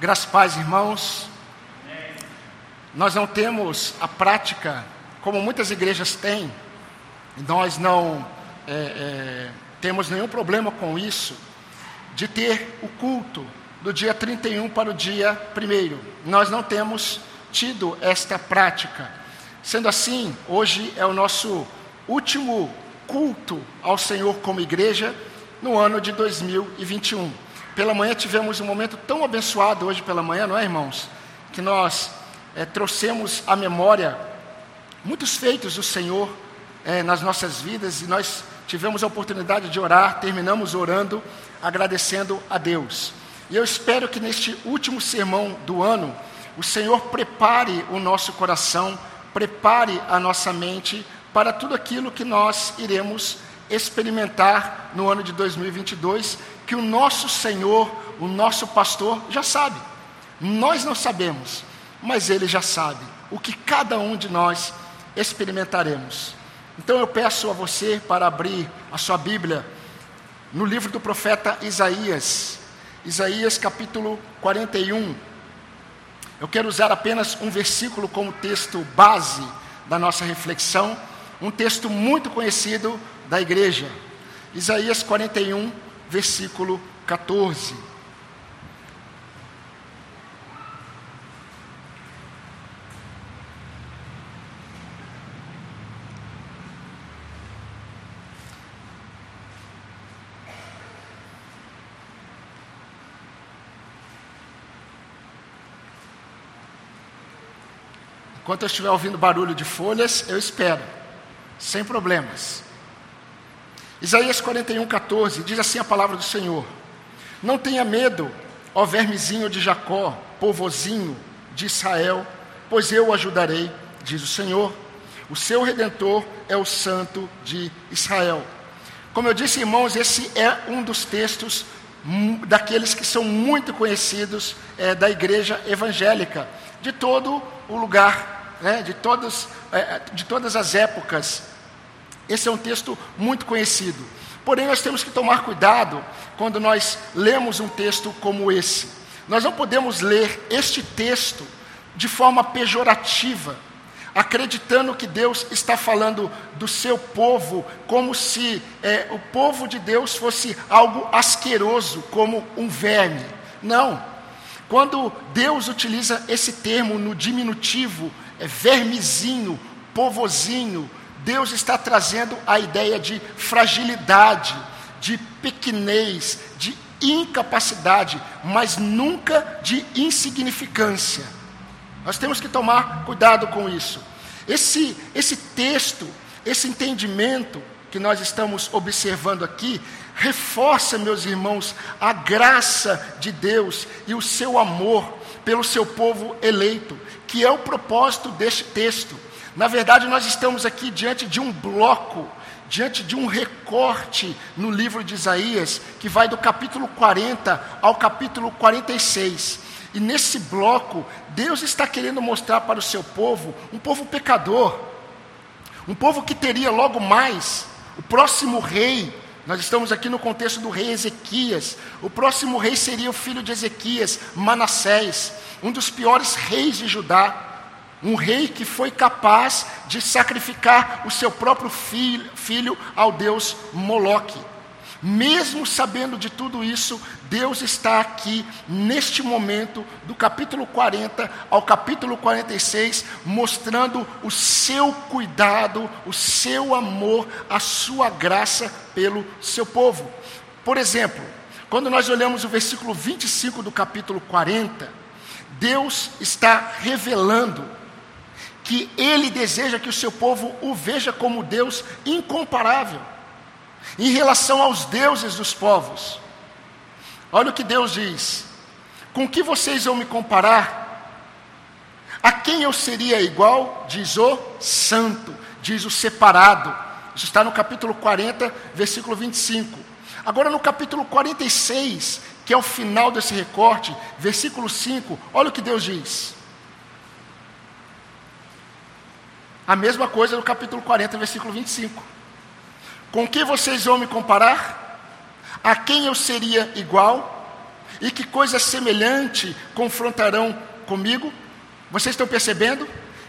Graças paz, irmãos. Nós não temos a prática, como muitas igrejas têm, nós não é, é, temos nenhum problema com isso, de ter o culto do dia 31 para o dia 1. Nós não temos tido esta prática. Sendo assim, hoje é o nosso último culto ao Senhor como igreja no ano de 2021. Pela manhã tivemos um momento tão abençoado hoje pela manhã, não é, irmãos? Que nós é, trouxemos à memória muitos feitos do Senhor é, nas nossas vidas e nós tivemos a oportunidade de orar, terminamos orando, agradecendo a Deus. E eu espero que neste último sermão do ano, o Senhor prepare o nosso coração, prepare a nossa mente para tudo aquilo que nós iremos experimentar no ano de 2022, que o nosso Senhor, o nosso pastor, já sabe. Nós não sabemos, mas ele já sabe o que cada um de nós experimentaremos. Então eu peço a você para abrir a sua Bíblia no livro do profeta Isaías, Isaías capítulo 41. Eu quero usar apenas um versículo como texto base da nossa reflexão, um texto muito conhecido da igreja. Isaías 41, versículo 14. Enquanto eu estiver ouvindo barulho de folhas, eu espero, sem problemas. Isaías 41, 14, diz assim a palavra do Senhor: Não tenha medo, ó vermezinho de Jacó, povozinho de Israel, pois eu o ajudarei, diz o Senhor. O seu redentor é o Santo de Israel. Como eu disse, irmãos, esse é um dos textos daqueles que são muito conhecidos é, da igreja evangélica, de todo o lugar, né, de, todos, é, de todas as épocas esse é um texto muito conhecido. Porém, nós temos que tomar cuidado quando nós lemos um texto como esse. Nós não podemos ler este texto de forma pejorativa, acreditando que Deus está falando do seu povo como se é, o povo de Deus fosse algo asqueroso, como um verme. Não. Quando Deus utiliza esse termo no diminutivo, é vermezinho, povozinho, Deus está trazendo a ideia de fragilidade, de pequenez, de incapacidade, mas nunca de insignificância. Nós temos que tomar cuidado com isso. Esse, esse texto, esse entendimento que nós estamos observando aqui, reforça, meus irmãos, a graça de Deus e o seu amor pelo seu povo eleito, que é o propósito deste texto. Na verdade, nós estamos aqui diante de um bloco, diante de um recorte no livro de Isaías, que vai do capítulo 40 ao capítulo 46. E nesse bloco, Deus está querendo mostrar para o seu povo, um povo pecador, um povo que teria logo mais o próximo rei. Nós estamos aqui no contexto do rei Ezequias. O próximo rei seria o filho de Ezequias, Manassés, um dos piores reis de Judá. Um rei que foi capaz de sacrificar o seu próprio filho, filho ao deus Moloque. Mesmo sabendo de tudo isso, Deus está aqui neste momento, do capítulo 40 ao capítulo 46, mostrando o seu cuidado, o seu amor, a sua graça pelo seu povo. Por exemplo, quando nós olhamos o versículo 25 do capítulo 40, Deus está revelando que ele deseja que o seu povo o veja como Deus incomparável em relação aos deuses dos povos. Olha o que Deus diz: Com que vocês vão me comparar? A quem eu seria igual? Diz o santo, diz o separado. Isso está no capítulo 40, versículo 25. Agora no capítulo 46, que é o final desse recorte, versículo 5, olha o que Deus diz. A mesma coisa no capítulo 40, versículo 25. Com que vocês vão me comparar? A quem eu seria igual? E que coisa semelhante confrontarão comigo? Vocês estão percebendo?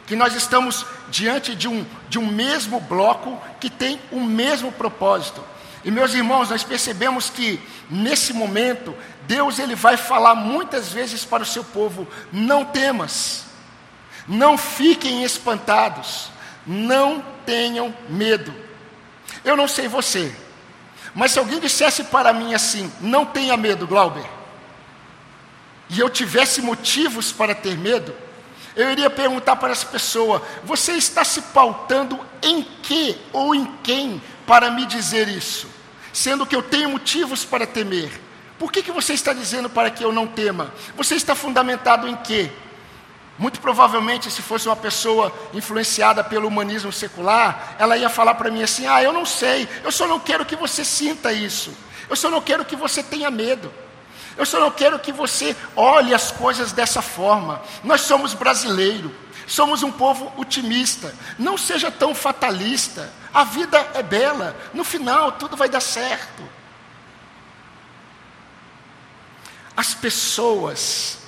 Que nós estamos diante de um, de um mesmo bloco que tem o mesmo propósito. E meus irmãos, nós percebemos que nesse momento Deus ele vai falar muitas vezes para o seu povo: não temas, não fiquem espantados, não tenham medo. Eu não sei você, mas se alguém dissesse para mim assim: não tenha medo, Glauber, e eu tivesse motivos para ter medo, eu iria perguntar para essa pessoa: você está se pautando em que ou em quem para me dizer isso? Sendo que eu tenho motivos para temer. Por que, que você está dizendo para que eu não tema? Você está fundamentado em quê? Muito provavelmente, se fosse uma pessoa influenciada pelo humanismo secular, ela ia falar para mim assim: Ah, eu não sei, eu só não quero que você sinta isso, eu só não quero que você tenha medo. Eu só não quero que você olhe as coisas dessa forma. Nós somos brasileiros, somos um povo otimista. Não seja tão fatalista. A vida é bela, no final tudo vai dar certo. As pessoas,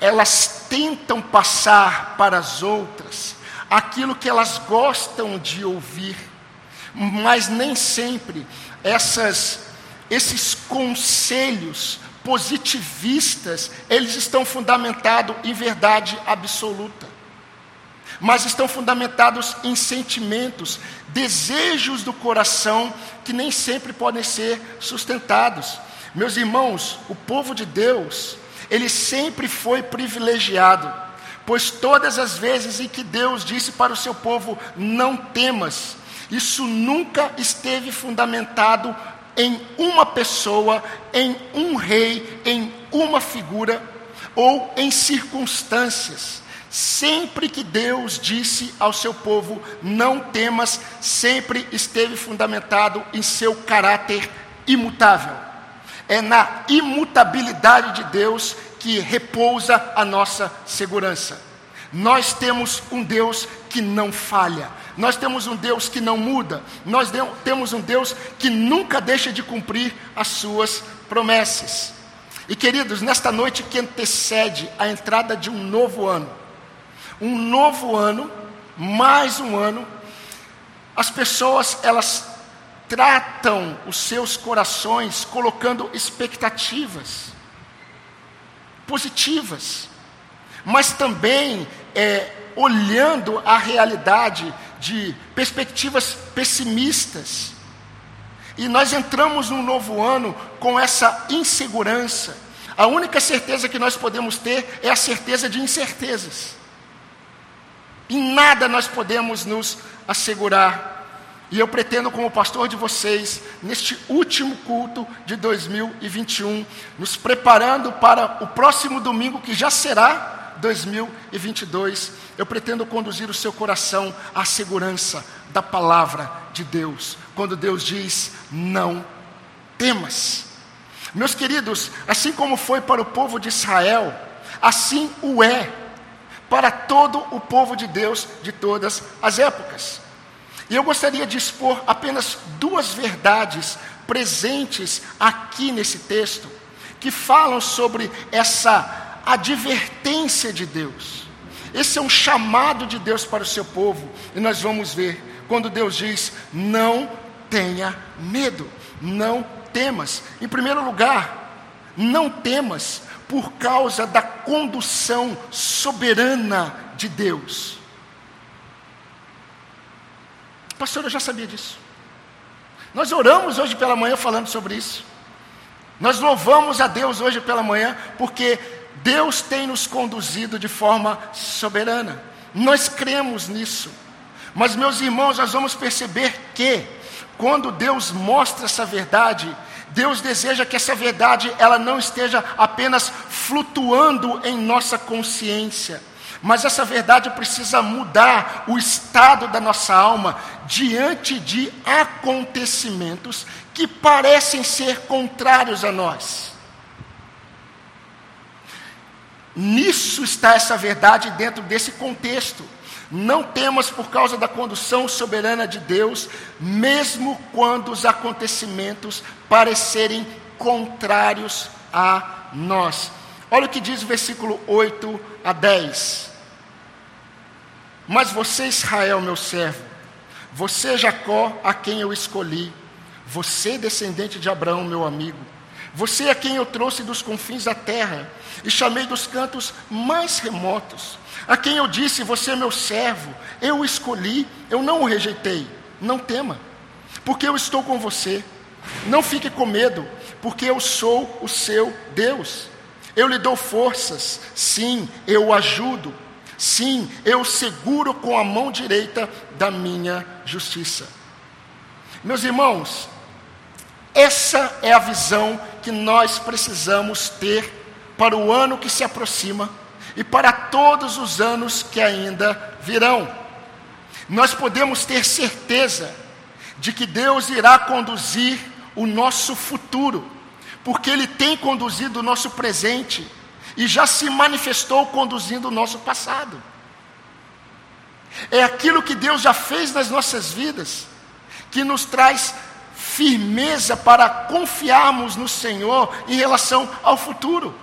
elas tentam passar para as outras aquilo que elas gostam de ouvir, mas nem sempre essas, esses conselhos positivistas, eles estão fundamentados em verdade absoluta, mas estão fundamentados em sentimentos, desejos do coração que nem sempre podem ser sustentados. Meus irmãos, o povo de Deus, ele sempre foi privilegiado, pois todas as vezes em que Deus disse para o seu povo: não temas, isso nunca esteve fundamentado em uma pessoa, em um rei, em uma figura ou em circunstâncias. Sempre que Deus disse ao seu povo: não temas, sempre esteve fundamentado em seu caráter imutável. É na imutabilidade de Deus que repousa a nossa segurança. Nós temos um Deus que não falha, nós temos um Deus que não muda, nós temos um Deus que nunca deixa de cumprir as suas promessas. E queridos, nesta noite que antecede a entrada de um novo ano, um novo ano, mais um ano, as pessoas elas tratam os seus corações colocando expectativas positivas, mas também é, olhando a realidade de perspectivas pessimistas. E nós entramos num novo ano com essa insegurança. A única certeza que nós podemos ter é a certeza de incertezas. Em nada nós podemos nos assegurar. E eu pretendo, como pastor de vocês, neste último culto de 2021, nos preparando para o próximo domingo, que já será 2022, eu pretendo conduzir o seu coração à segurança da palavra de Deus, quando Deus diz: não temas. Meus queridos, assim como foi para o povo de Israel, assim o é para todo o povo de Deus de todas as épocas. E eu gostaria de expor apenas duas verdades presentes aqui nesse texto, que falam sobre essa advertência de Deus. Esse é um chamado de Deus para o seu povo, e nós vamos ver quando Deus diz: não tenha medo, não temas. Em primeiro lugar, não temas por causa da condução soberana de Deus. Pastor, eu já sabia disso. Nós oramos hoje pela manhã falando sobre isso. Nós louvamos a Deus hoje pela manhã, porque Deus tem nos conduzido de forma soberana. Nós cremos nisso. Mas, meus irmãos, nós vamos perceber que, quando Deus mostra essa verdade, Deus deseja que essa verdade ela não esteja apenas flutuando em nossa consciência, mas essa verdade precisa mudar o estado da nossa alma diante de acontecimentos que parecem ser contrários a nós. Nisso está essa verdade dentro desse contexto. Não temas por causa da condução soberana de Deus, mesmo quando os acontecimentos parecerem contrários a nós. Olha o que diz o versículo 8 a 10. Mas você, Israel, meu servo, você, Jacó, a quem eu escolhi, você, descendente de Abraão, meu amigo, você a quem eu trouxe dos confins da terra e chamei dos cantos mais remotos, a quem eu disse: Você é meu servo, eu o escolhi, eu não o rejeitei. Não tema, porque eu estou com você. Não fique com medo, porque eu sou o seu Deus. Eu lhe dou forças, sim, eu o ajudo, sim, eu seguro com a mão direita da minha justiça. Meus irmãos, essa é a visão que nós precisamos ter para o ano que se aproxima e para todos os anos que ainda virão. Nós podemos ter certeza de que Deus irá conduzir o nosso futuro, porque Ele tem conduzido o nosso presente e já se manifestou conduzindo o nosso passado. É aquilo que Deus já fez nas nossas vidas que nos traz firmeza para confiarmos no Senhor em relação ao futuro.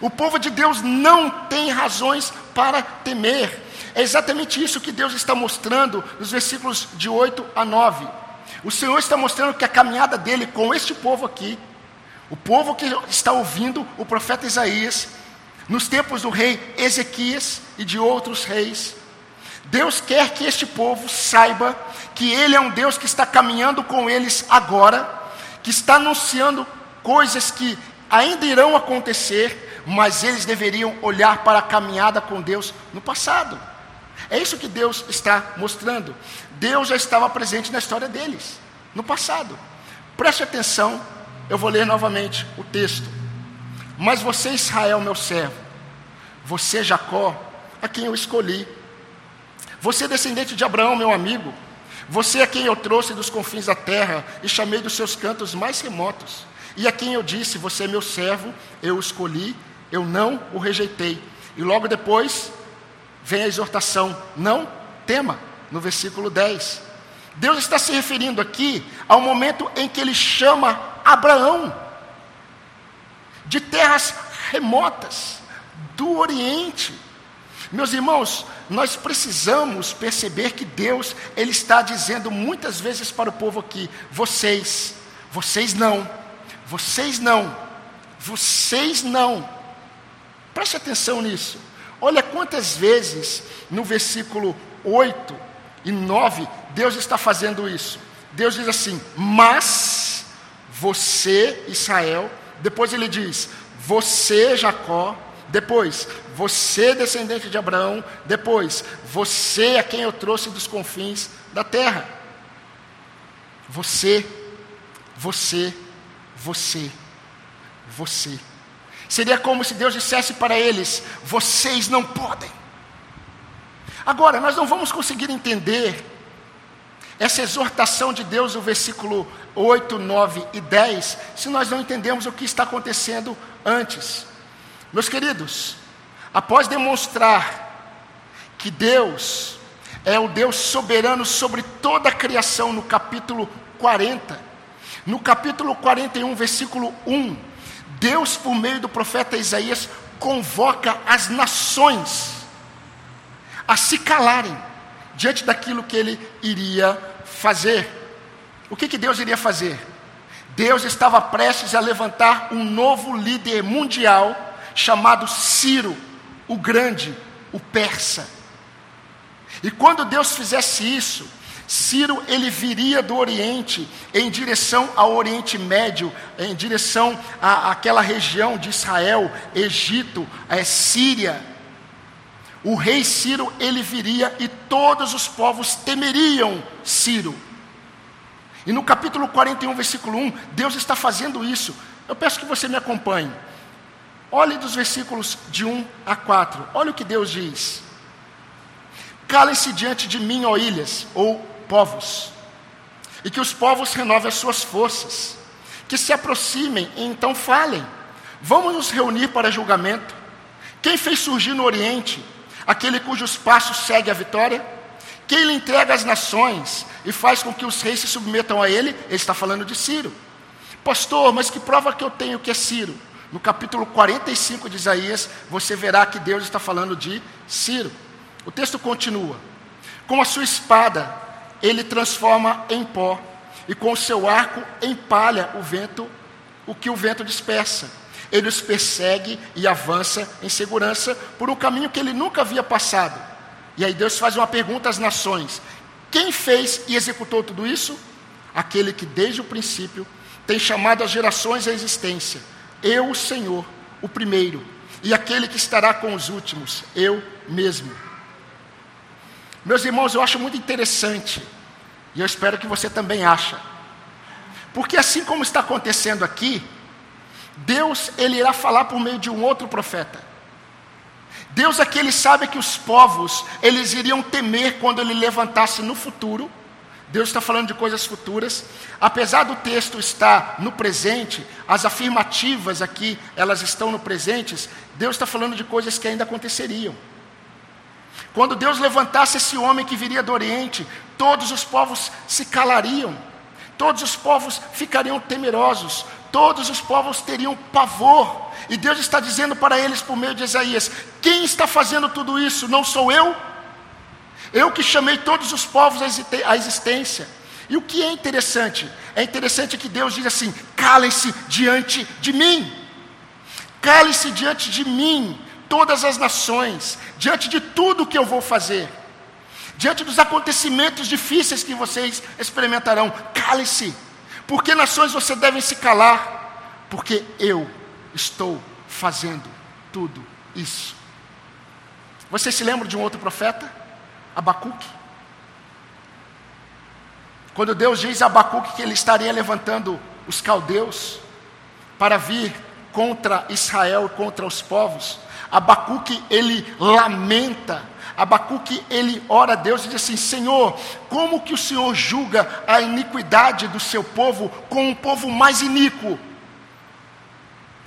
O povo de Deus não tem razões para temer. É exatamente isso que Deus está mostrando nos versículos de 8 a 9. O Senhor está mostrando que a caminhada dele com este povo aqui, o povo que está ouvindo o profeta Isaías, nos tempos do rei Ezequias e de outros reis, Deus quer que este povo saiba que Ele é um Deus que está caminhando com eles agora, que está anunciando coisas que ainda irão acontecer, mas eles deveriam olhar para a caminhada com Deus no passado. É isso que Deus está mostrando. Deus já estava presente na história deles, no passado. Preste atenção, eu vou ler novamente o texto. Mas você, Israel, meu servo, você, Jacó, a quem eu escolhi, você, descendente de Abraão, meu amigo, você a quem eu trouxe dos confins da terra e chamei dos seus cantos mais remotos, e a quem eu disse: Você é meu servo, eu o escolhi, eu não o rejeitei. E logo depois vem a exortação: Não tema, no versículo 10. Deus está se referindo aqui ao momento em que ele chama Abraão de terras remotas, do Oriente, meus irmãos, nós precisamos perceber que Deus, Ele está dizendo muitas vezes para o povo aqui: vocês, vocês não, vocês não, vocês não. Preste atenção nisso. Olha quantas vezes no versículo 8 e 9 Deus está fazendo isso. Deus diz assim: Mas você, Israel, depois ele diz: Você, Jacó, depois, você, descendente de Abraão. Depois, você a quem eu trouxe dos confins da terra. Você, você, você, você. Seria como se Deus dissesse para eles: vocês não podem. Agora, nós não vamos conseguir entender essa exortação de Deus, o versículo 8, 9 e 10, se nós não entendemos o que está acontecendo antes. Meus queridos, após demonstrar que Deus é o Deus soberano sobre toda a criação, no capítulo 40, no capítulo 41, versículo 1, Deus, por meio do profeta Isaías, convoca as nações a se calarem diante daquilo que ele iria fazer. O que, que Deus iria fazer? Deus estava prestes a levantar um novo líder mundial chamado Ciro, o Grande, o persa. E quando Deus fizesse isso, Ciro ele viria do Oriente em direção ao Oriente Médio, em direção à, àquela região de Israel, Egito, é, Síria. O rei Ciro ele viria e todos os povos temeriam Ciro. E no capítulo 41, versículo 1, Deus está fazendo isso. Eu peço que você me acompanhe. Olhe dos versículos de 1 a 4. Olha o que Deus diz. Calem-se diante de mim, ó ilhas, ou povos, e que os povos renovem as suas forças, que se aproximem e então falem. Vamos nos reunir para julgamento. Quem fez surgir no Oriente aquele cujos passos segue a vitória? Quem lhe entrega as nações e faz com que os reis se submetam a ele? Ele está falando de Ciro. Pastor, mas que prova que eu tenho que é Ciro? no capítulo 45 de Isaías, você verá que Deus está falando de Ciro. O texto continua: Com a sua espada, ele transforma em pó, e com o seu arco empalha o vento, o que o vento dispersa. Ele os persegue e avança em segurança por um caminho que ele nunca havia passado. E aí Deus faz uma pergunta às nações: Quem fez e executou tudo isso? Aquele que desde o princípio tem chamado as gerações à existência eu, o Senhor, o primeiro, e aquele que estará com os últimos, eu mesmo. Meus irmãos, eu acho muito interessante, e eu espero que você também acha, porque assim como está acontecendo aqui, Deus ele irá falar por meio de um outro profeta. Deus aqui ele sabe que os povos eles iriam temer quando ele levantasse no futuro Deus está falando de coisas futuras. Apesar do texto estar no presente, as afirmativas aqui, elas estão no presente, Deus está falando de coisas que ainda aconteceriam. Quando Deus levantasse esse homem que viria do Oriente, todos os povos se calariam, todos os povos ficariam temerosos, todos os povos teriam pavor. E Deus está dizendo para eles por meio de Isaías: quem está fazendo tudo isso? Não sou eu? Eu que chamei todos os povos à existência. E o que é interessante? É interessante que Deus diz assim: calem-se diante de mim. Calem-se diante de mim, todas as nações, diante de tudo que eu vou fazer, diante dos acontecimentos difíceis que vocês experimentarão. Calem-se, porque nações você devem se calar, porque eu estou fazendo tudo isso. Você se lembra de um outro profeta? Abacuque. Quando Deus diz a Abacuque que ele estaria levantando os caldeus para vir contra Israel, contra os povos, Abacuque ele lamenta, Abacuque ele ora a Deus e diz assim: Senhor, como que o Senhor julga a iniquidade do seu povo com um povo mais iníquo?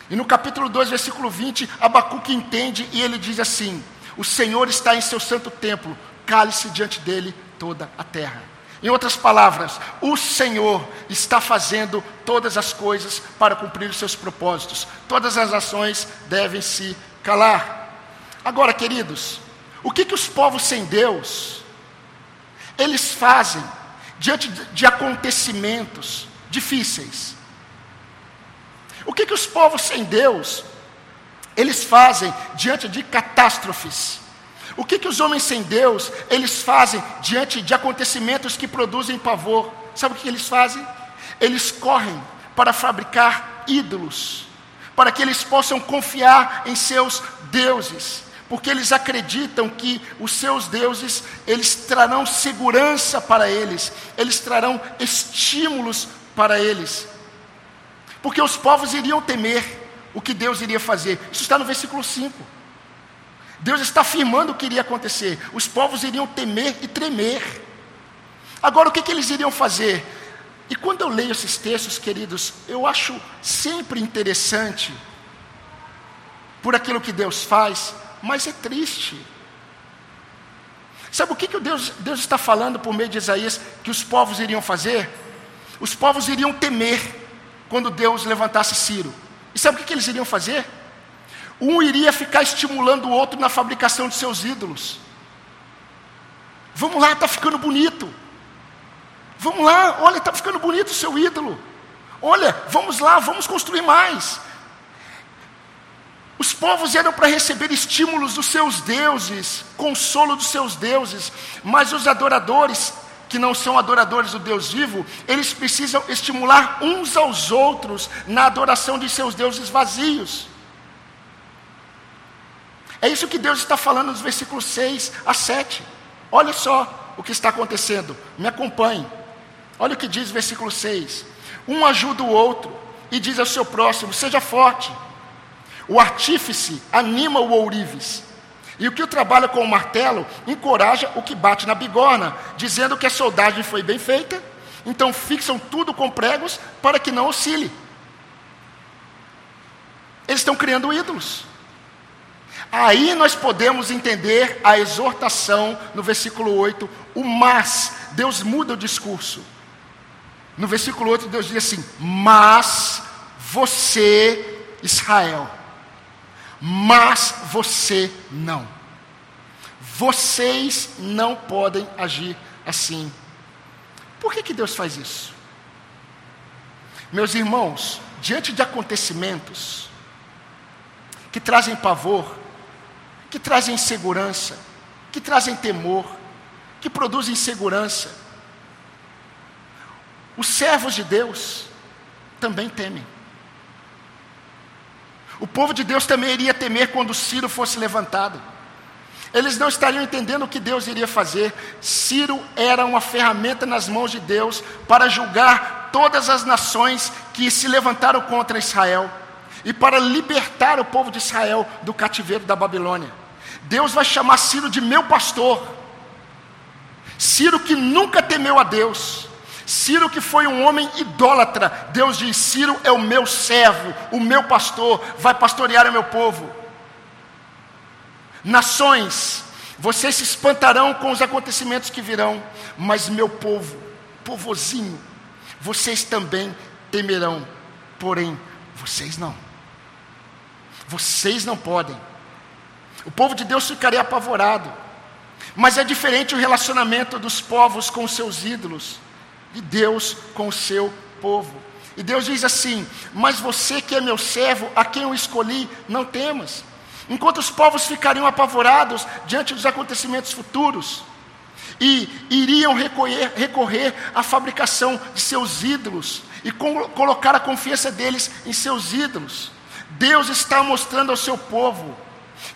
E no capítulo 2, versículo 20, Abacuque entende e ele diz assim: O Senhor está em seu santo templo, cale-se diante dele toda a terra. Em outras palavras, o Senhor está fazendo todas as coisas para cumprir os seus propósitos. Todas as nações devem se calar. Agora, queridos, o que, que os povos sem Deus eles fazem diante de acontecimentos difíceis? O que, que os povos sem Deus eles fazem diante de catástrofes? O que, que os homens sem Deus, eles fazem diante de acontecimentos que produzem pavor? Sabe o que eles fazem? Eles correm para fabricar ídolos, para que eles possam confiar em seus deuses, porque eles acreditam que os seus deuses, eles trarão segurança para eles, eles trarão estímulos para eles. Porque os povos iriam temer o que Deus iria fazer. Isso está no versículo 5. Deus está afirmando o que iria acontecer. Os povos iriam temer e tremer. Agora, o que, que eles iriam fazer? E quando eu leio esses textos, queridos, eu acho sempre interessante por aquilo que Deus faz, mas é triste. Sabe o que, que Deus, Deus está falando por meio de Isaías que os povos iriam fazer? Os povos iriam temer quando Deus levantasse Ciro. E sabe o que, que eles iriam fazer? Um iria ficar estimulando o outro na fabricação de seus ídolos. Vamos lá, está ficando bonito. Vamos lá, olha, está ficando bonito o seu ídolo. Olha, vamos lá, vamos construir mais. Os povos eram para receber estímulos dos seus deuses, consolo dos seus deuses, mas os adoradores, que não são adoradores do Deus vivo, eles precisam estimular uns aos outros na adoração de seus deuses vazios. É isso que Deus está falando nos versículos 6 a 7. Olha só o que está acontecendo. Me acompanhe. Olha o que diz o versículo 6. Um ajuda o outro e diz ao seu próximo: Seja forte. O artífice anima o ourives. E o que o trabalha com o martelo encoraja o que bate na bigorna, dizendo que a soldagem foi bem feita. Então fixam tudo com pregos para que não oscile. Eles estão criando ídolos. Aí nós podemos entender a exortação no versículo 8, o mas. Deus muda o discurso. No versículo 8, Deus diz assim: Mas você Israel, mas você não. Vocês não podem agir assim. Por que, que Deus faz isso? Meus irmãos, diante de acontecimentos que trazem pavor, que trazem insegurança, que trazem temor, que produzem insegurança, os servos de Deus também temem. O povo de Deus também iria temer quando Ciro fosse levantado. Eles não estariam entendendo o que Deus iria fazer. Ciro era uma ferramenta nas mãos de Deus para julgar todas as nações que se levantaram contra Israel e para libertar o povo de Israel do cativeiro da Babilônia. Deus vai chamar Ciro de meu pastor. Ciro que nunca temeu a Deus. Ciro que foi um homem idólatra. Deus diz: Ciro é o meu servo, o meu pastor, vai pastorear o meu povo. Nações, vocês se espantarão com os acontecimentos que virão, mas meu povo, povozinho, vocês também temerão, porém, vocês não. Vocês não podem. O povo de Deus ficaria apavorado. Mas é diferente o relacionamento dos povos com seus ídolos, e Deus com o seu povo. E Deus diz assim: Mas você que é meu servo, a quem eu escolhi, não temas. Enquanto os povos ficariam apavorados diante dos acontecimentos futuros, e iriam recorrer, recorrer à fabricação de seus ídolos, e colocar a confiança deles em seus ídolos. Deus está mostrando ao seu povo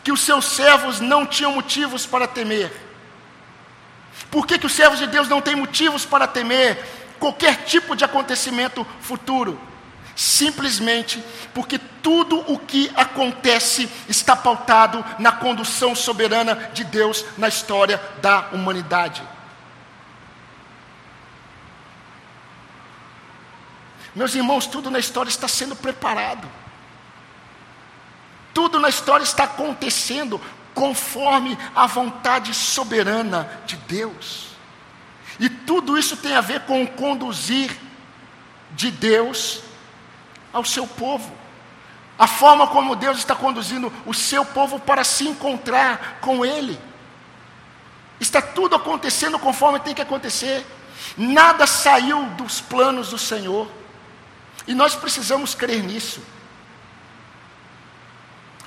que os seus servos não tinham motivos para temer. Por que, que os servos de Deus não têm motivos para temer qualquer tipo de acontecimento futuro? Simplesmente porque tudo o que acontece está pautado na condução soberana de Deus na história da humanidade. Meus irmãos, tudo na história está sendo preparado. Tudo na história está acontecendo conforme a vontade soberana de Deus. E tudo isso tem a ver com o conduzir de Deus ao seu povo. A forma como Deus está conduzindo o seu povo para se encontrar com Ele. Está tudo acontecendo conforme tem que acontecer. Nada saiu dos planos do Senhor. E nós precisamos crer nisso.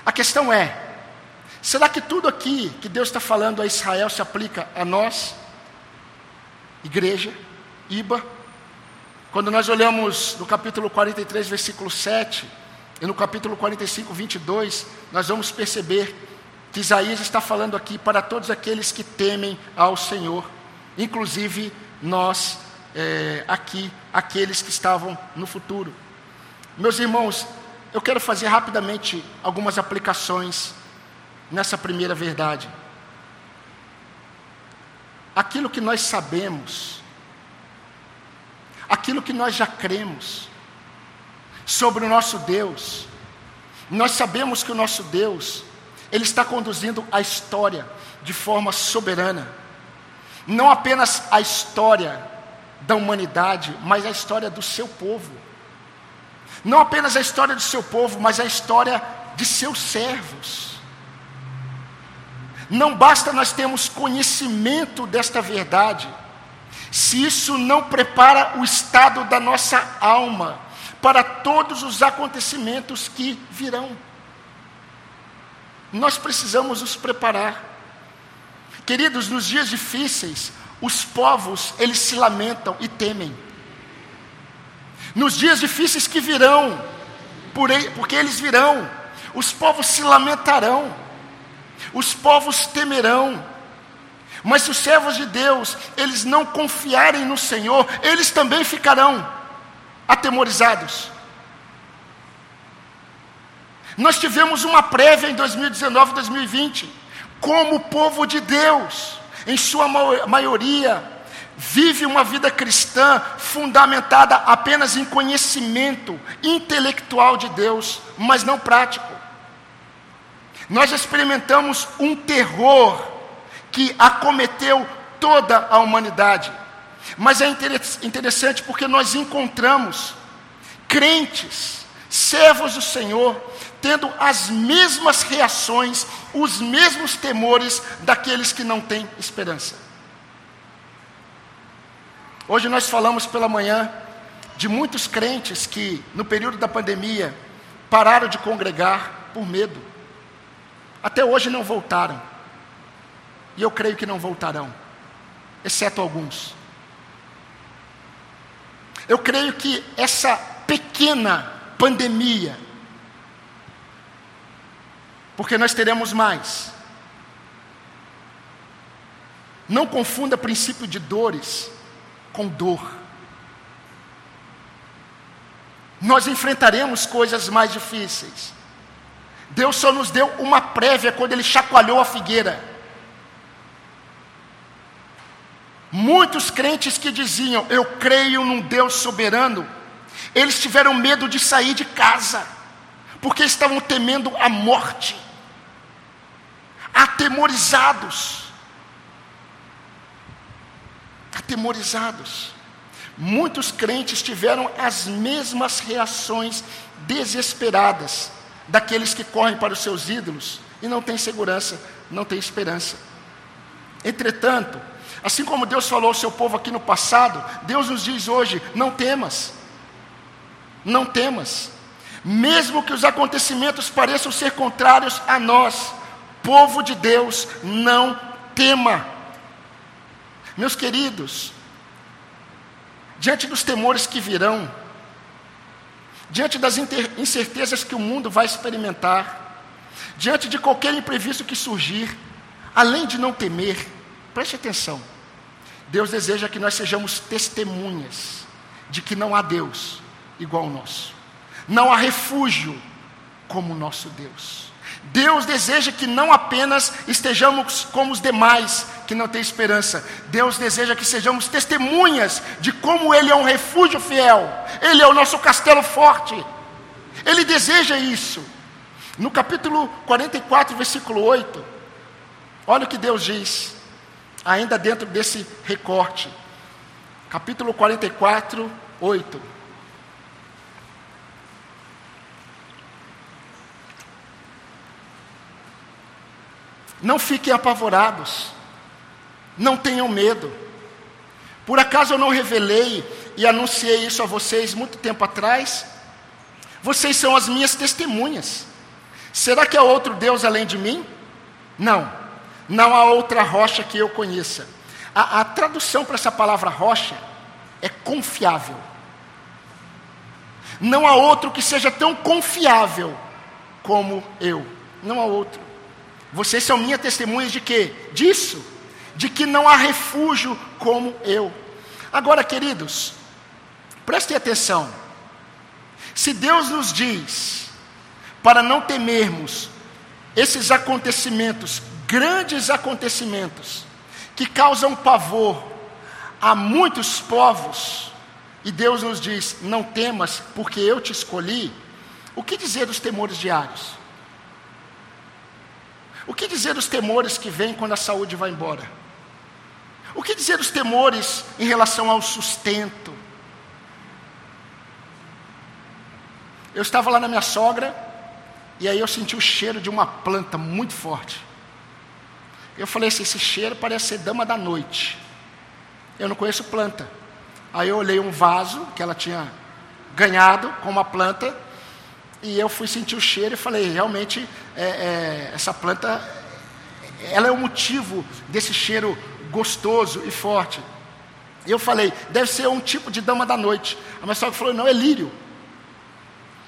A questão é: será que tudo aqui que Deus está falando a Israel se aplica a nós, igreja, IBA? Quando nós olhamos no capítulo 43, versículo 7, e no capítulo 45, 22, nós vamos perceber que Isaías está falando aqui para todos aqueles que temem ao Senhor, inclusive nós é, aqui, aqueles que estavam no futuro. Meus irmãos, eu quero fazer rapidamente algumas aplicações nessa primeira verdade. Aquilo que nós sabemos, aquilo que nós já cremos sobre o nosso Deus, nós sabemos que o nosso Deus, Ele está conduzindo a história de forma soberana, não apenas a história da humanidade, mas a história do seu povo. Não apenas a história do seu povo, mas a história de seus servos. Não basta nós termos conhecimento desta verdade, se isso não prepara o estado da nossa alma para todos os acontecimentos que virão. Nós precisamos nos preparar. Queridos, nos dias difíceis, os povos, eles se lamentam e temem nos dias difíceis que virão, porque eles virão, os povos se lamentarão, os povos temerão. Mas se os servos de Deus, eles não confiarem no Senhor, eles também ficarão atemorizados. Nós tivemos uma prévia em 2019, 2020, como o povo de Deus, em sua maioria, vive uma vida cristã fundamentada apenas em conhecimento intelectual de Deus, mas não prático. Nós experimentamos um terror que acometeu toda a humanidade. Mas é interessante porque nós encontramos crentes servos do Senhor, tendo as mesmas reações, os mesmos temores daqueles que não têm esperança. Hoje nós falamos pela manhã de muitos crentes que, no período da pandemia, pararam de congregar por medo. Até hoje não voltaram. E eu creio que não voltarão, exceto alguns. Eu creio que essa pequena pandemia, porque nós teremos mais. Não confunda princípio de dores com dor. Nós enfrentaremos coisas mais difíceis. Deus só nos deu uma prévia quando Ele chacoalhou a figueira. Muitos crentes que diziam, eu creio num Deus soberano, eles tiveram medo de sair de casa, porque estavam temendo a morte, atemorizados. Atemorizados. Muitos crentes tiveram as mesmas reações desesperadas daqueles que correm para os seus ídolos e não têm segurança, não têm esperança. Entretanto, Assim como Deus falou ao seu povo aqui no passado, Deus nos diz hoje: não temas. Não temas. Mesmo que os acontecimentos pareçam ser contrários a nós, povo de Deus, não tema. Meus queridos, diante dos temores que virão, diante das incertezas que o mundo vai experimentar, diante de qualquer imprevisto que surgir, além de não temer, preste atenção, Deus deseja que nós sejamos testemunhas de que não há Deus igual ao nosso, não há refúgio como o nosso Deus. Deus deseja que não apenas estejamos como os demais que não têm esperança, Deus deseja que sejamos testemunhas de como Ele é um refúgio fiel, Ele é o nosso castelo forte, Ele deseja isso. No capítulo 44, versículo 8, olha o que Deus diz: ainda dentro desse recorte. Capítulo 44, 8. Não fiquem apavorados, não tenham medo. Por acaso eu não revelei e anunciei isso a vocês muito tempo atrás? Vocês são as minhas testemunhas. Será que há outro Deus além de mim? Não. Não há outra rocha que eu conheça. A, a tradução para essa palavra rocha é confiável. Não há outro que seja tão confiável como eu. Não há outro. Vocês são minha testemunhas de quê? Disso. De que não há refúgio como eu. Agora, queridos, prestem atenção. Se Deus nos diz para não temermos esses acontecimentos grandes acontecimentos que causam pavor a muitos povos, e Deus nos diz: não temas, porque eu te escolhi. O que dizer dos temores diários? O que dizer dos temores que vêm quando a saúde vai embora? O que dizer dos temores em relação ao sustento? Eu estava lá na minha sogra, e aí eu senti o cheiro de uma planta muito forte. Eu falei assim: esse cheiro parece ser dama da noite. Eu não conheço planta. Aí eu olhei um vaso que ela tinha ganhado com uma planta. E eu fui sentir o cheiro e falei: realmente, é, é, essa planta, ela é o motivo desse cheiro gostoso e forte. E eu falei: deve ser um tipo de dama da noite. A minha sogra falou: não, é lírio.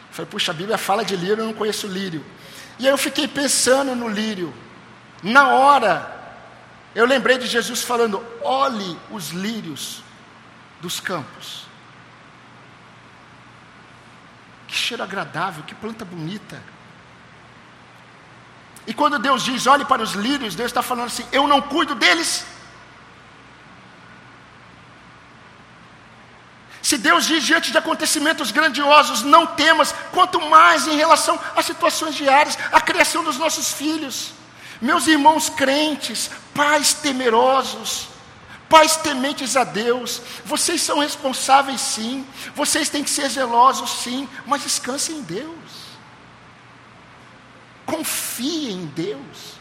Eu falei: puxa, a Bíblia fala de lírio, eu não conheço lírio. E aí eu fiquei pensando no lírio. Na hora, eu lembrei de Jesus falando: olhe os lírios dos campos. Que cheiro agradável, que planta bonita. E quando Deus diz, olhe para os lírios, Deus está falando assim: eu não cuido deles. Se Deus diz diante de acontecimentos grandiosos, não temas, quanto mais em relação às situações diárias, a criação dos nossos filhos. Meus irmãos crentes, pais temerosos, Pais tementes a Deus, vocês são responsáveis sim, vocês têm que ser zelosos sim, mas descansem em Deus. Confiem em Deus.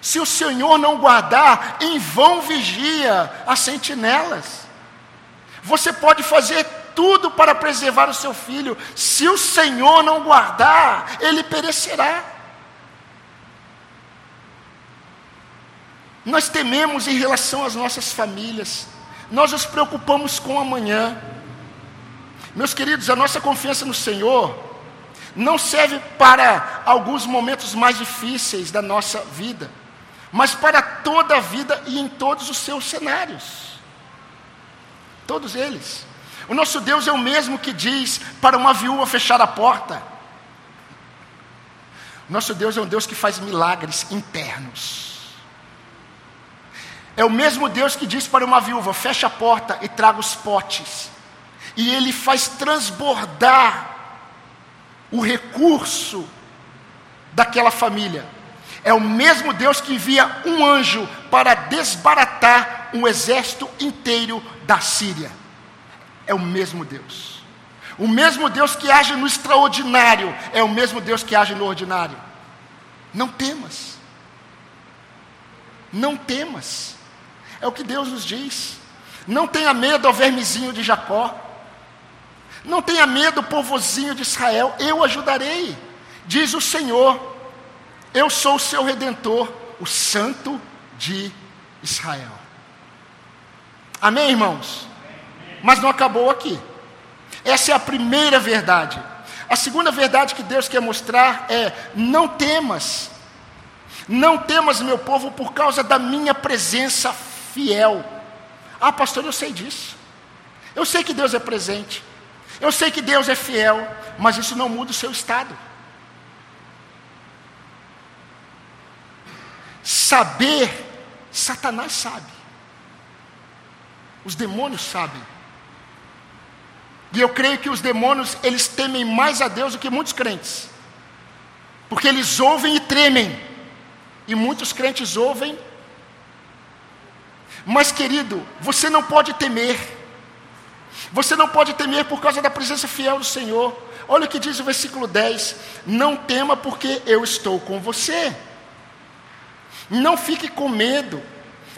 Se o Senhor não guardar, em vão vigia as sentinelas. Você pode fazer tudo para preservar o seu filho, se o Senhor não guardar, ele perecerá. Nós tememos em relação às nossas famílias, nós nos preocupamos com amanhã. Meus queridos, a nossa confiança no Senhor não serve para alguns momentos mais difíceis da nossa vida, mas para toda a vida e em todos os seus cenários. Todos eles. O nosso Deus é o mesmo que diz para uma viúva fechar a porta. Nosso Deus é um Deus que faz milagres internos. É o mesmo Deus que diz para uma viúva: fecha a porta e traga os potes. E ele faz transbordar o recurso daquela família. É o mesmo Deus que envia um anjo para desbaratar um exército inteiro da Síria. É o mesmo Deus. O mesmo Deus que age no extraordinário é o mesmo Deus que age no ordinário. Não temas. Não temas. É o que Deus nos diz. Não tenha medo ao vermezinho de Jacó. Não tenha medo, povozinho de Israel. Eu ajudarei. Diz o Senhor. Eu sou o seu redentor, o Santo de Israel. Amém, irmãos? Mas não acabou aqui. Essa é a primeira verdade. A segunda verdade que Deus quer mostrar é: não temas, não temas, meu povo, por causa da minha presença fiel. Ah, pastor, eu sei disso. Eu sei que Deus é presente. Eu sei que Deus é fiel, mas isso não muda o seu estado. Saber, Satanás sabe. Os demônios sabem. E eu creio que os demônios, eles temem mais a Deus do que muitos crentes. Porque eles ouvem e tremem. E muitos crentes ouvem mas, querido, você não pode temer. Você não pode temer por causa da presença fiel do Senhor. Olha o que diz o versículo 10: Não tema, porque eu estou com você. Não fique com medo,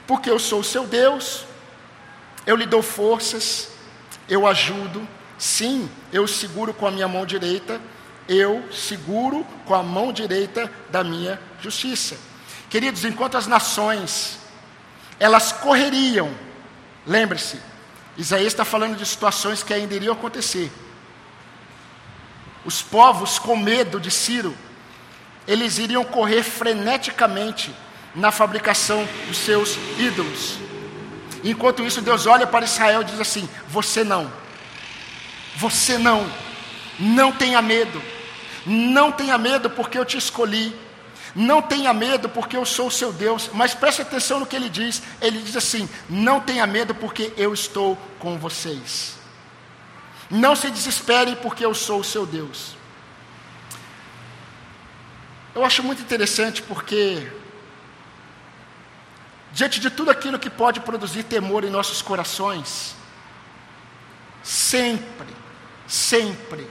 porque eu sou o seu Deus. Eu lhe dou forças, eu ajudo. Sim, eu seguro com a minha mão direita. Eu seguro com a mão direita da minha justiça. Queridos, enquanto as nações elas correriam. Lembre-se, Isaías está falando de situações que ainda iriam acontecer. Os povos, com medo de Ciro, eles iriam correr freneticamente na fabricação dos seus ídolos. Enquanto isso, Deus olha para Israel e diz assim: Você não, você não, não tenha medo, não tenha medo, porque eu te escolhi, não tenha medo, porque eu sou o seu Deus. Mas preste atenção no que ele diz. Ele diz assim: Não tenha medo, porque eu estou com vocês. Não se desesperem, porque eu sou o seu Deus. Eu acho muito interessante porque, diante de tudo aquilo que pode produzir temor em nossos corações, sempre, sempre,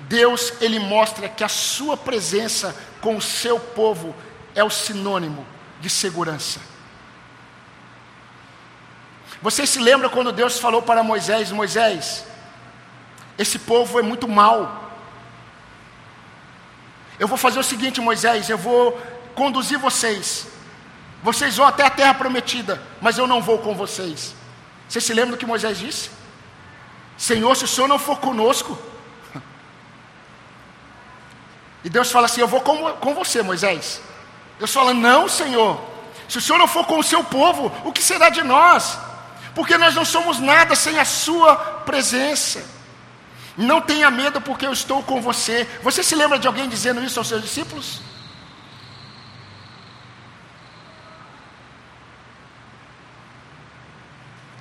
Deus ele mostra que a sua presença com o seu povo é o sinônimo de segurança. Você se lembra quando Deus falou para Moisés: Moisés, esse povo é muito mau. Eu vou fazer o seguinte, Moisés: eu vou conduzir vocês. Vocês vão até a terra prometida, mas eu não vou com vocês. Você se lembra do que Moisés disse? Senhor, se o Senhor não for conosco, e Deus fala assim: Eu vou com, com você, Moisés. Deus fala: Não, Senhor. Se o Senhor não for com o seu povo, o que será de nós? Porque nós não somos nada sem a Sua presença. Não tenha medo, porque eu estou com você. Você se lembra de alguém dizendo isso aos seus discípulos?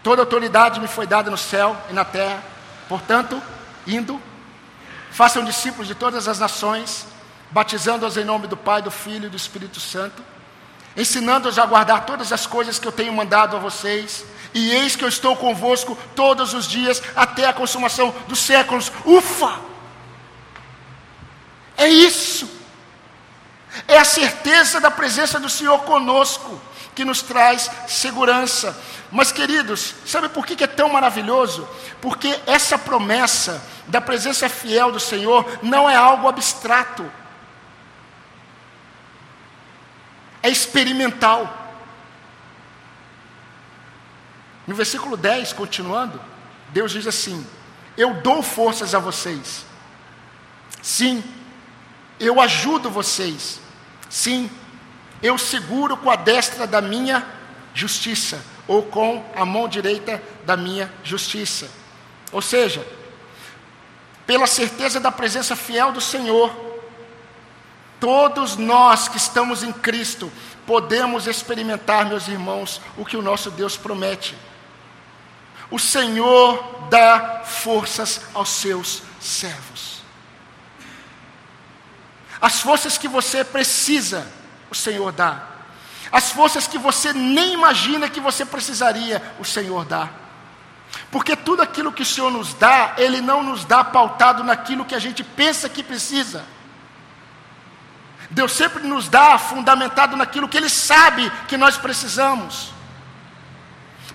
Toda autoridade me foi dada no céu e na terra. Portanto, indo, Façam discípulos de todas as nações, batizando-os em nome do Pai, do Filho e do Espírito Santo, ensinando-os a guardar todas as coisas que eu tenho mandado a vocês. E eis que eu estou convosco todos os dias até a consumação dos séculos. Ufa! É isso. É a certeza da presença do Senhor conosco que nos traz segurança. Mas, queridos, sabe por que é tão maravilhoso? Porque essa promessa da presença fiel do Senhor não é algo abstrato, é experimental. No versículo 10, continuando, Deus diz assim: Eu dou forças a vocês. Sim, eu ajudo vocês. Sim, eu seguro com a destra da minha justiça, ou com a mão direita da minha justiça. Ou seja, pela certeza da presença fiel do Senhor, todos nós que estamos em Cristo podemos experimentar, meus irmãos, o que o nosso Deus promete. O Senhor dá forças aos seus servos. As forças que você precisa, o Senhor dá. As forças que você nem imagina que você precisaria, o Senhor dá. Porque tudo aquilo que o Senhor nos dá, Ele não nos dá pautado naquilo que a gente pensa que precisa. Deus sempre nos dá fundamentado naquilo que Ele sabe que nós precisamos.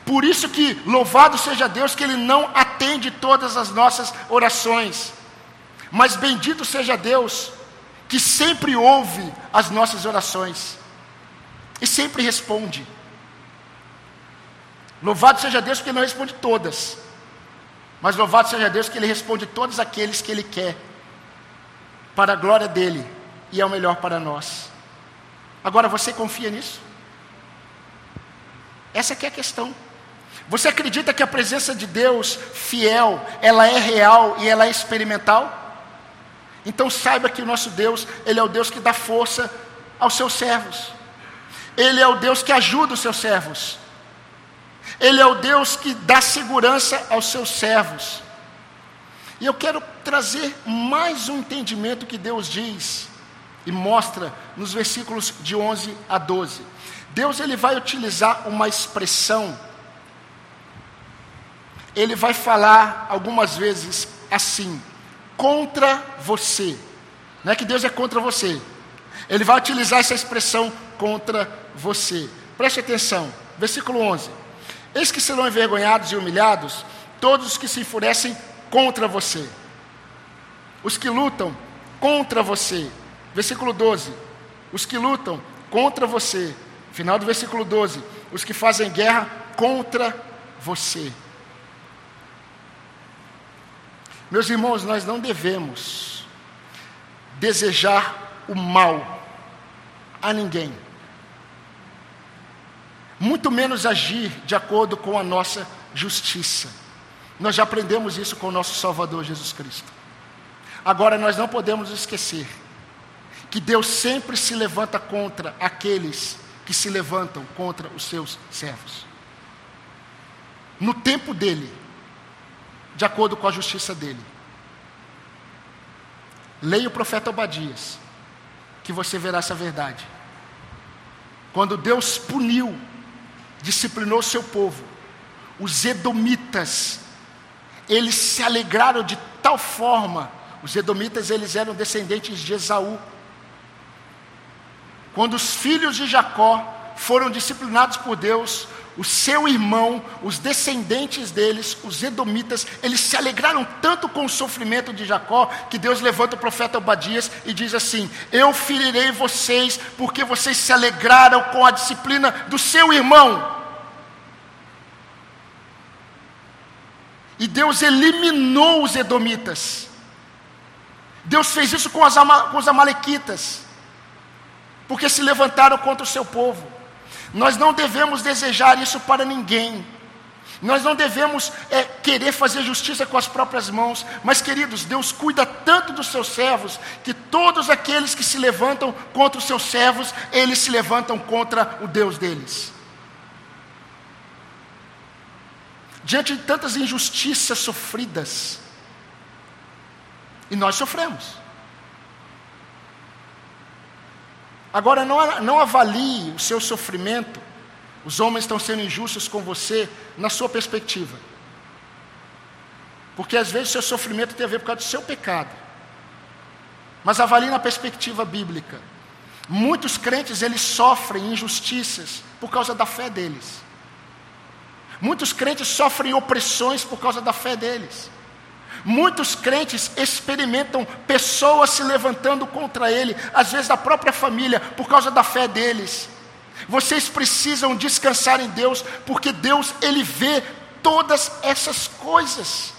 Por isso que louvado seja Deus que Ele não atende todas as nossas orações. Mas bendito seja Deus que sempre ouve as nossas orações e sempre responde. Louvado seja Deus que Ele não responde todas, mas louvado seja Deus que Ele responde todos aqueles que Ele quer, para a glória dEle e é o melhor para nós. Agora você confia nisso? Essa é a questão. Você acredita que a presença de Deus fiel, ela é real e ela é experimental? Então saiba que o nosso Deus, ele é o Deus que dá força aos seus servos. Ele é o Deus que ajuda os seus servos. Ele é o Deus que dá segurança aos seus servos. E eu quero trazer mais um entendimento que Deus diz e mostra nos versículos de 11 a 12. Deus ele vai utilizar uma expressão ele vai falar algumas vezes assim: contra você. Não é que Deus é contra você. Ele vai utilizar essa expressão contra você. Preste atenção, versículo 11: Eis que serão envergonhados e humilhados todos os que se enfurecem contra você, os que lutam contra você. Versículo 12: Os que lutam contra você. Final do versículo 12: Os que fazem guerra contra você. Meus irmãos, nós não devemos desejar o mal a ninguém, muito menos agir de acordo com a nossa justiça. Nós já aprendemos isso com o nosso Salvador Jesus Cristo. Agora, nós não podemos esquecer que Deus sempre se levanta contra aqueles que se levantam contra os seus servos. No tempo dele, de acordo com a justiça dele. Leia o profeta Obadias, que você verá essa verdade. Quando Deus puniu, disciplinou seu povo, os edomitas, eles se alegraram de tal forma, os edomitas eles eram descendentes de Esaú. Quando os filhos de Jacó foram disciplinados por Deus, o seu irmão, os descendentes deles, os edomitas, eles se alegraram tanto com o sofrimento de Jacó, que Deus levanta o profeta Obadias e diz assim: Eu ferirei vocês, porque vocês se alegraram com a disciplina do seu irmão. E Deus eliminou os edomitas. Deus fez isso com, com os amalequitas, porque se levantaram contra o seu povo. Nós não devemos desejar isso para ninguém. Nós não devemos é, querer fazer justiça com as próprias mãos, mas queridos, Deus cuida tanto dos seus servos que todos aqueles que se levantam contra os seus servos, eles se levantam contra o Deus deles. Diante de tantas injustiças sofridas, e nós sofremos. Agora, não, não avalie o seu sofrimento, os homens estão sendo injustos com você, na sua perspectiva. Porque às vezes o seu sofrimento tem a ver por causa do seu pecado. Mas avalie na perspectiva bíblica. Muitos crentes eles sofrem injustiças por causa da fé deles. Muitos crentes sofrem opressões por causa da fé deles. Muitos crentes experimentam pessoas se levantando contra ele, às vezes da própria família, por causa da fé deles. Vocês precisam descansar em Deus, porque Deus ele vê todas essas coisas.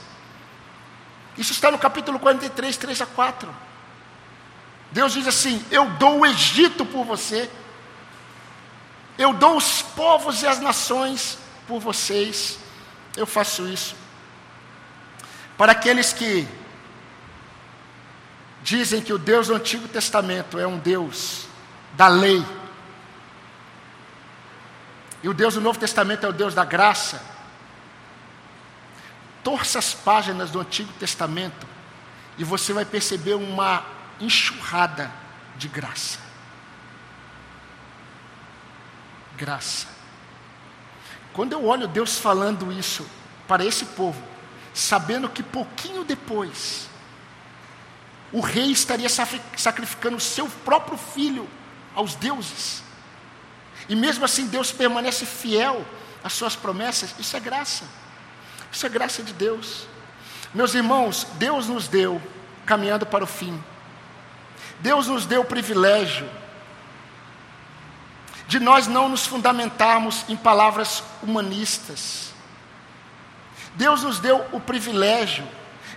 Isso está no capítulo 43, 3 a 4. Deus diz assim: Eu dou o Egito por você, eu dou os povos e as nações por vocês, eu faço isso. Para aqueles que dizem que o Deus do Antigo Testamento é um Deus da lei, e o Deus do Novo Testamento é o Deus da graça, torça as páginas do Antigo Testamento e você vai perceber uma enxurrada de graça. Graça. Quando eu olho Deus falando isso para esse povo, sabendo que pouquinho depois o rei estaria sacrificando o seu próprio filho aos deuses, e mesmo assim Deus permanece fiel às suas promessas, isso é graça. Isso é graça de Deus. Meus irmãos, Deus nos deu, caminhando para o fim, Deus nos deu o privilégio de nós não nos fundamentarmos em palavras humanistas. Deus nos deu o privilégio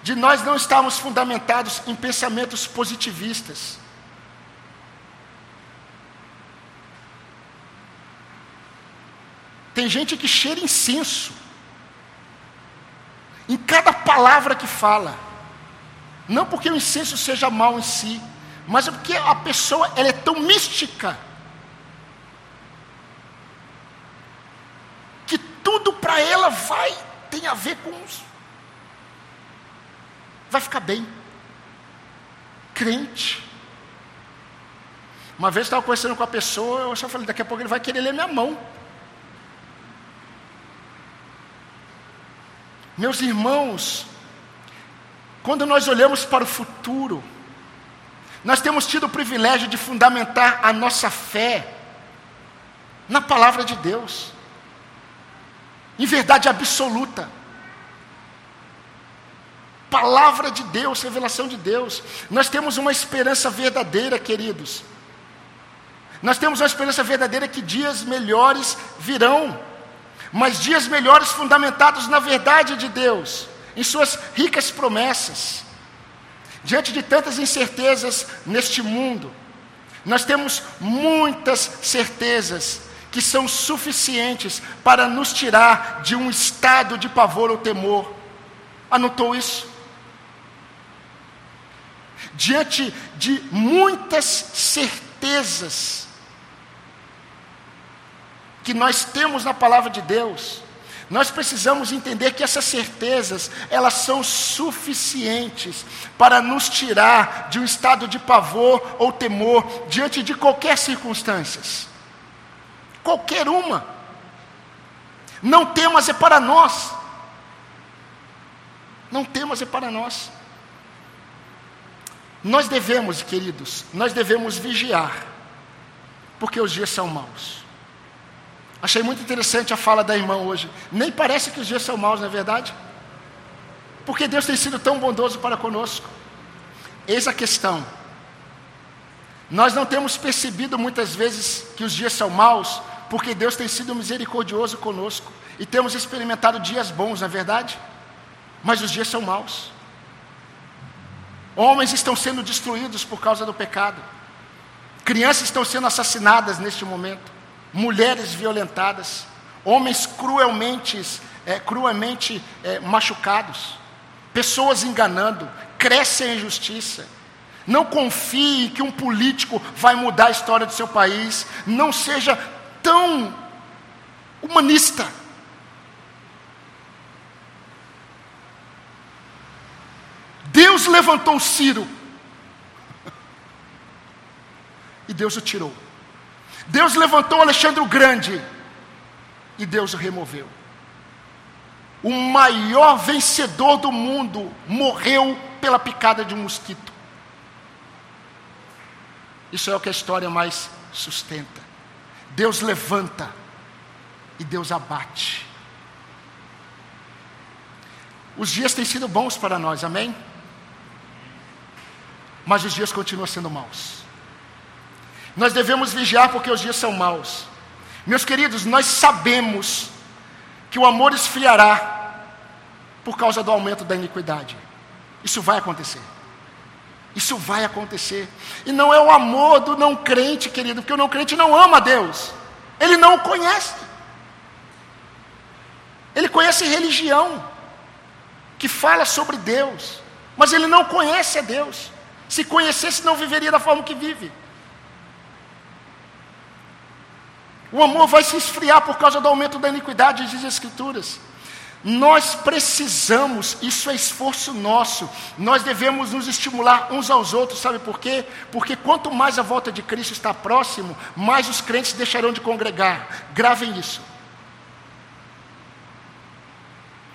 de nós não estarmos fundamentados em pensamentos positivistas. Tem gente que cheira incenso em cada palavra que fala. Não porque o incenso seja mal em si, mas é porque a pessoa ela é tão mística que tudo para ela vai tem a ver com os vai ficar bem. Crente. Uma vez estava conversando com a pessoa, eu só falei, daqui a pouco ele vai querer ler minha mão. Meus irmãos, quando nós olhamos para o futuro, nós temos tido o privilégio de fundamentar a nossa fé na palavra de Deus, em verdade absoluta. Palavra de Deus, revelação de Deus. Nós temos uma esperança verdadeira, queridos. Nós temos uma esperança verdadeira que dias melhores virão mas dias melhores fundamentados na verdade de Deus, em Suas ricas promessas. Diante de tantas incertezas neste mundo, nós temos muitas certezas que são suficientes para nos tirar de um estado de pavor ou temor. Anotou isso? Diante de muitas certezas, que nós temos na palavra de Deus, nós precisamos entender que essas certezas, elas são suficientes para nos tirar de um estado de pavor ou temor diante de qualquer circunstância. Qualquer uma. Não temas é para nós. Não temas é para nós. Nós devemos, queridos, nós devemos vigiar, porque os dias são maus. Achei muito interessante a fala da irmã hoje. Nem parece que os dias são maus, não é verdade? Porque Deus tem sido tão bondoso para conosco. Eis a questão. Nós não temos percebido muitas vezes que os dias são maus, porque Deus tem sido misericordioso conosco. E temos experimentado dias bons, não é verdade? Mas os dias são maus. Homens estão sendo destruídos por causa do pecado. Crianças estão sendo assassinadas neste momento mulheres violentadas, homens cruelmente, é, cruelmente é, machucados, pessoas enganando, cresce a injustiça. Não confie que um político vai mudar a história do seu país. Não seja tão humanista. Deus levantou Ciro. E Deus o tirou. Deus levantou Alexandre o Grande e Deus o removeu. O maior vencedor do mundo morreu pela picada de um mosquito. Isso é o que a história mais sustenta. Deus levanta e Deus abate. Os dias têm sido bons para nós, amém? Mas os dias continuam sendo maus. Nós devemos vigiar porque os dias são maus. Meus queridos, nós sabemos que o amor esfriará por causa do aumento da iniquidade. Isso vai acontecer. Isso vai acontecer. E não é o amor do não crente, querido, porque o não crente não ama Deus. Ele não o conhece. Ele conhece religião que fala sobre Deus, mas ele não conhece a Deus. Se conhecesse, não viveria da forma que vive. O amor vai se esfriar por causa do aumento da iniquidade, diz as Escrituras. Nós precisamos, isso é esforço nosso, nós devemos nos estimular uns aos outros, sabe por quê? Porque quanto mais a volta de Cristo está próximo, mais os crentes deixarão de congregar. Gravem isso.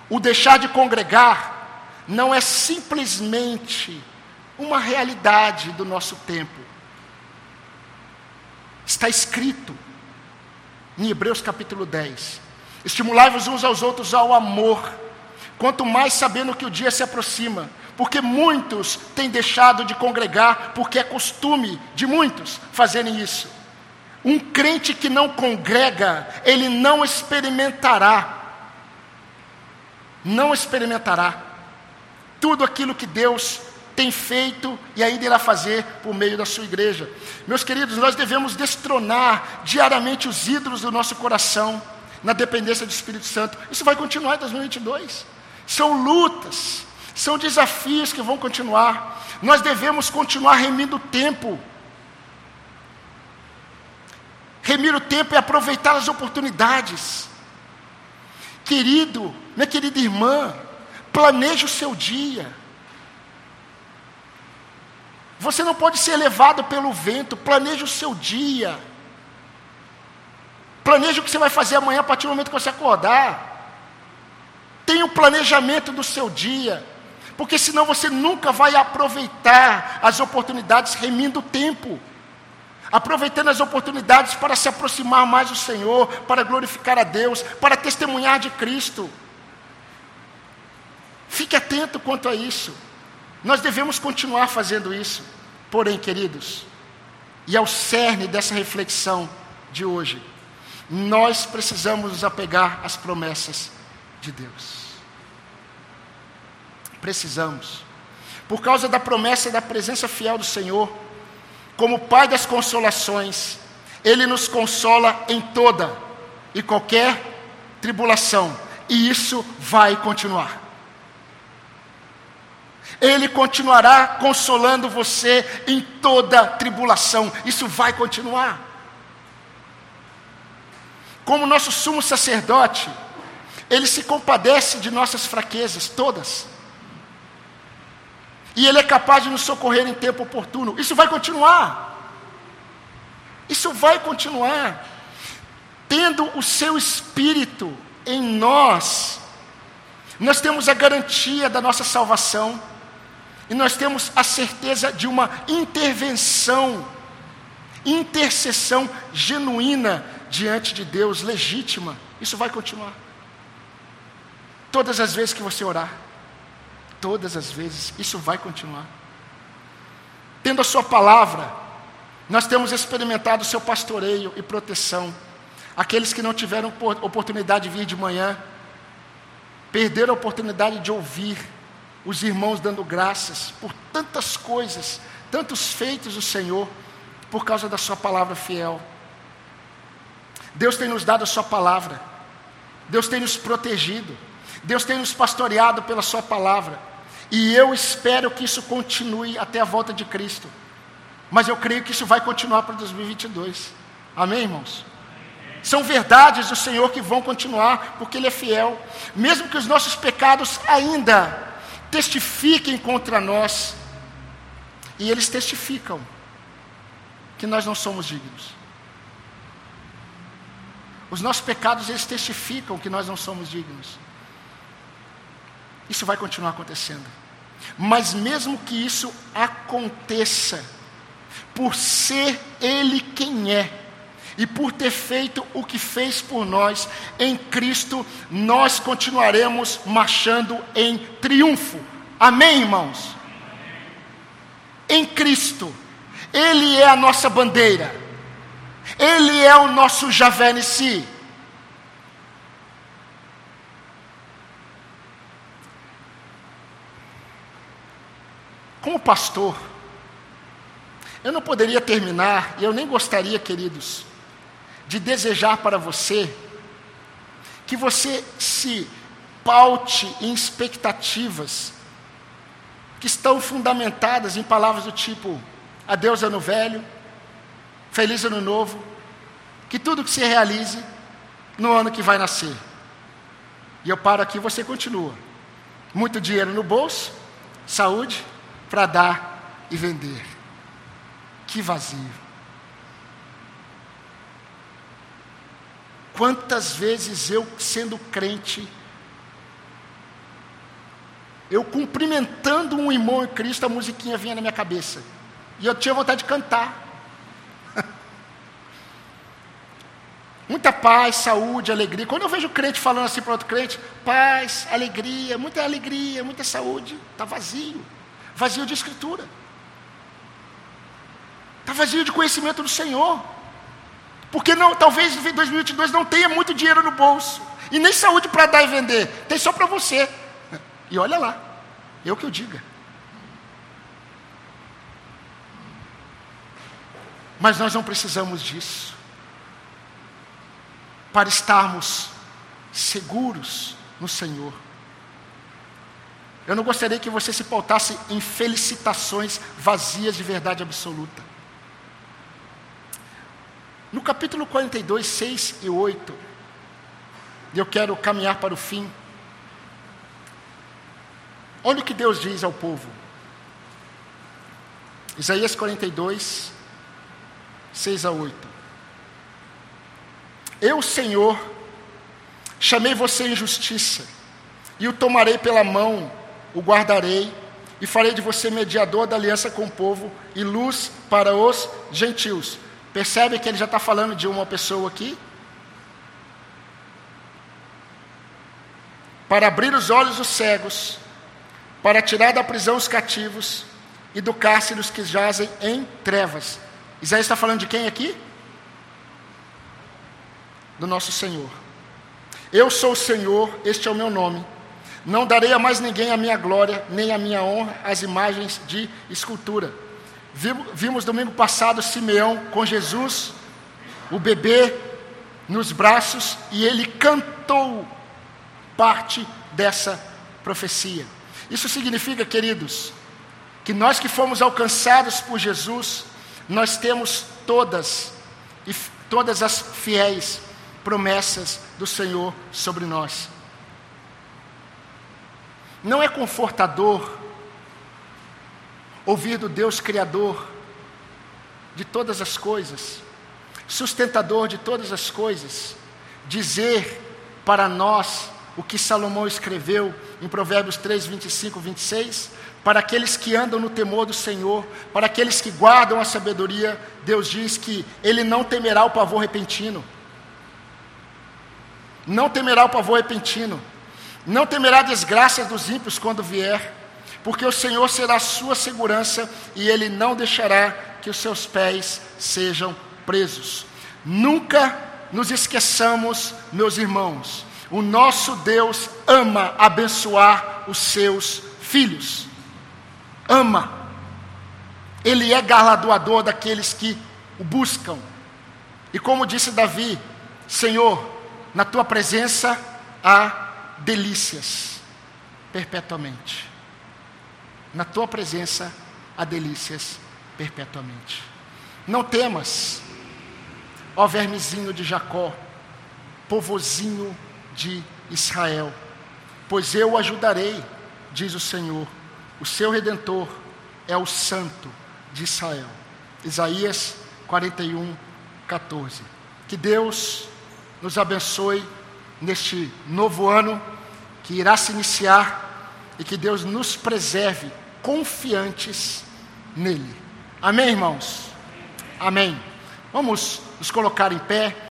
O deixar de congregar não é simplesmente uma realidade do nosso tempo. Está escrito em Hebreus capítulo 10. Estimulai-vos uns aos outros ao amor, quanto mais sabendo que o dia se aproxima, porque muitos têm deixado de congregar, porque é costume de muitos fazerem isso. Um crente que não congrega, ele não experimentará, não experimentará tudo aquilo que Deus tem feito e ainda irá fazer por meio da sua igreja. Meus queridos, nós devemos destronar diariamente os ídolos do nosso coração na dependência do Espírito Santo. Isso vai continuar em 2022. São lutas, são desafios que vão continuar. Nós devemos continuar remindo o tempo. Remir o tempo é aproveitar as oportunidades. Querido, minha querida irmã, planeje o seu dia. Você não pode ser levado pelo vento, planeje o seu dia. Planeje o que você vai fazer amanhã a partir do momento que você acordar. Tenha um planejamento do seu dia, porque senão você nunca vai aproveitar as oportunidades remindo o tempo. Aproveitando as oportunidades para se aproximar mais do Senhor, para glorificar a Deus, para testemunhar de Cristo. Fique atento quanto a isso. Nós devemos continuar fazendo isso. Porém, queridos, e ao cerne dessa reflexão de hoje, nós precisamos nos apegar às promessas de Deus. Precisamos. Por causa da promessa da presença fiel do Senhor, como Pai das consolações, Ele nos consola em toda e qualquer tribulação, e isso vai continuar. Ele continuará consolando você em toda tribulação. Isso vai continuar. Como nosso sumo sacerdote, ele se compadece de nossas fraquezas, todas. E ele é capaz de nos socorrer em tempo oportuno. Isso vai continuar. Isso vai continuar. Tendo o seu espírito em nós, nós temos a garantia da nossa salvação e nós temos a certeza de uma intervenção, intercessão genuína diante de Deus, legítima. Isso vai continuar. Todas as vezes que você orar, todas as vezes, isso vai continuar. Tendo a Sua palavra, nós temos experimentado o seu pastoreio e proteção. Aqueles que não tiveram oportunidade de vir de manhã, perderam a oportunidade de ouvir os irmãos dando graças por tantas coisas, tantos feitos do Senhor, por causa da Sua palavra fiel. Deus tem nos dado a Sua palavra, Deus tem nos protegido, Deus tem nos pastoreado pela Sua palavra, e eu espero que isso continue até a volta de Cristo, mas eu creio que isso vai continuar para 2022, amém, irmãos? São verdades do Senhor que vão continuar, porque Ele é fiel, mesmo que os nossos pecados ainda testifiquem contra nós. E eles testificam que nós não somos dignos. Os nossos pecados, eles testificam que nós não somos dignos. Isso vai continuar acontecendo. Mas mesmo que isso aconteça, por ser Ele quem é, e por ter feito o que fez por nós em Cristo, nós continuaremos marchando em triunfo. Amém, irmãos? Em Cristo, Ele é a nossa bandeira, Ele é o nosso Javé si. Como pastor, eu não poderia terminar, e eu nem gostaria, queridos, de desejar para você que você se paute em expectativas que estão fundamentadas em palavras do tipo: adeus ano velho, feliz ano novo, que tudo que se realize no ano que vai nascer. E eu paro aqui e você continua. Muito dinheiro no bolso, saúde para dar e vender. Que vazio. Quantas vezes eu, sendo crente, eu cumprimentando um irmão em Cristo, a musiquinha vinha na minha cabeça. E eu tinha vontade de cantar. Muita paz, saúde, alegria. Quando eu vejo crente falando assim para outro crente, paz, alegria, muita alegria, muita saúde, está vazio. Vazio de escritura. Está vazio de conhecimento do Senhor. Porque não, talvez em 2022 não tenha muito dinheiro no bolso. E nem saúde para dar e vender. Tem só para você. E olha lá. Eu que eu diga. Mas nós não precisamos disso. Para estarmos seguros no Senhor. Eu não gostaria que você se pautasse em felicitações vazias de verdade absoluta. No capítulo 42, 6 e 8, e eu quero caminhar para o fim. Olha o que Deus diz ao povo. Isaías 42, 6 a 8. Eu, Senhor, chamei você em justiça, e o tomarei pela mão, o guardarei, e farei de você mediador da aliança com o povo e luz para os gentios. Percebe que ele já está falando de uma pessoa aqui? Para abrir os olhos dos cegos, para tirar da prisão os cativos e do cárcere os que jazem em trevas. Isaías está falando de quem aqui? Do nosso Senhor. Eu sou o Senhor, este é o meu nome. Não darei a mais ninguém a minha glória, nem a minha honra, as imagens de escultura Vimos domingo passado Simeão com Jesus, o bebê nos braços, e ele cantou parte dessa profecia. Isso significa, queridos, que nós que fomos alcançados por Jesus, nós temos todas e todas as fiéis promessas do Senhor sobre nós. Não é confortador ouvir do Deus Criador de todas as coisas, sustentador de todas as coisas, dizer para nós o que Salomão escreveu em Provérbios 3, 25, 26, para aqueles que andam no temor do Senhor, para aqueles que guardam a sabedoria, Deus diz que Ele não temerá o pavor repentino. Não temerá o pavor repentino. Não temerá desgraças dos ímpios quando vier porque o Senhor será a sua segurança e Ele não deixará que os seus pés sejam presos. Nunca nos esqueçamos, meus irmãos, o nosso Deus ama abençoar os seus filhos. Ama. Ele é galardoador daqueles que o buscam. E como disse Davi, Senhor, na tua presença há delícias perpetuamente. Na tua presença há delícias perpetuamente. Não temas, ó vermezinho de Jacó, povozinho de Israel, pois eu o ajudarei, diz o Senhor, o seu redentor é o Santo de Israel. Isaías 41, 14. Que Deus nos abençoe neste novo ano que irá se iniciar e que Deus nos preserve confiantes nele. Amém, irmãos? Amém. Vamos nos colocar em pé.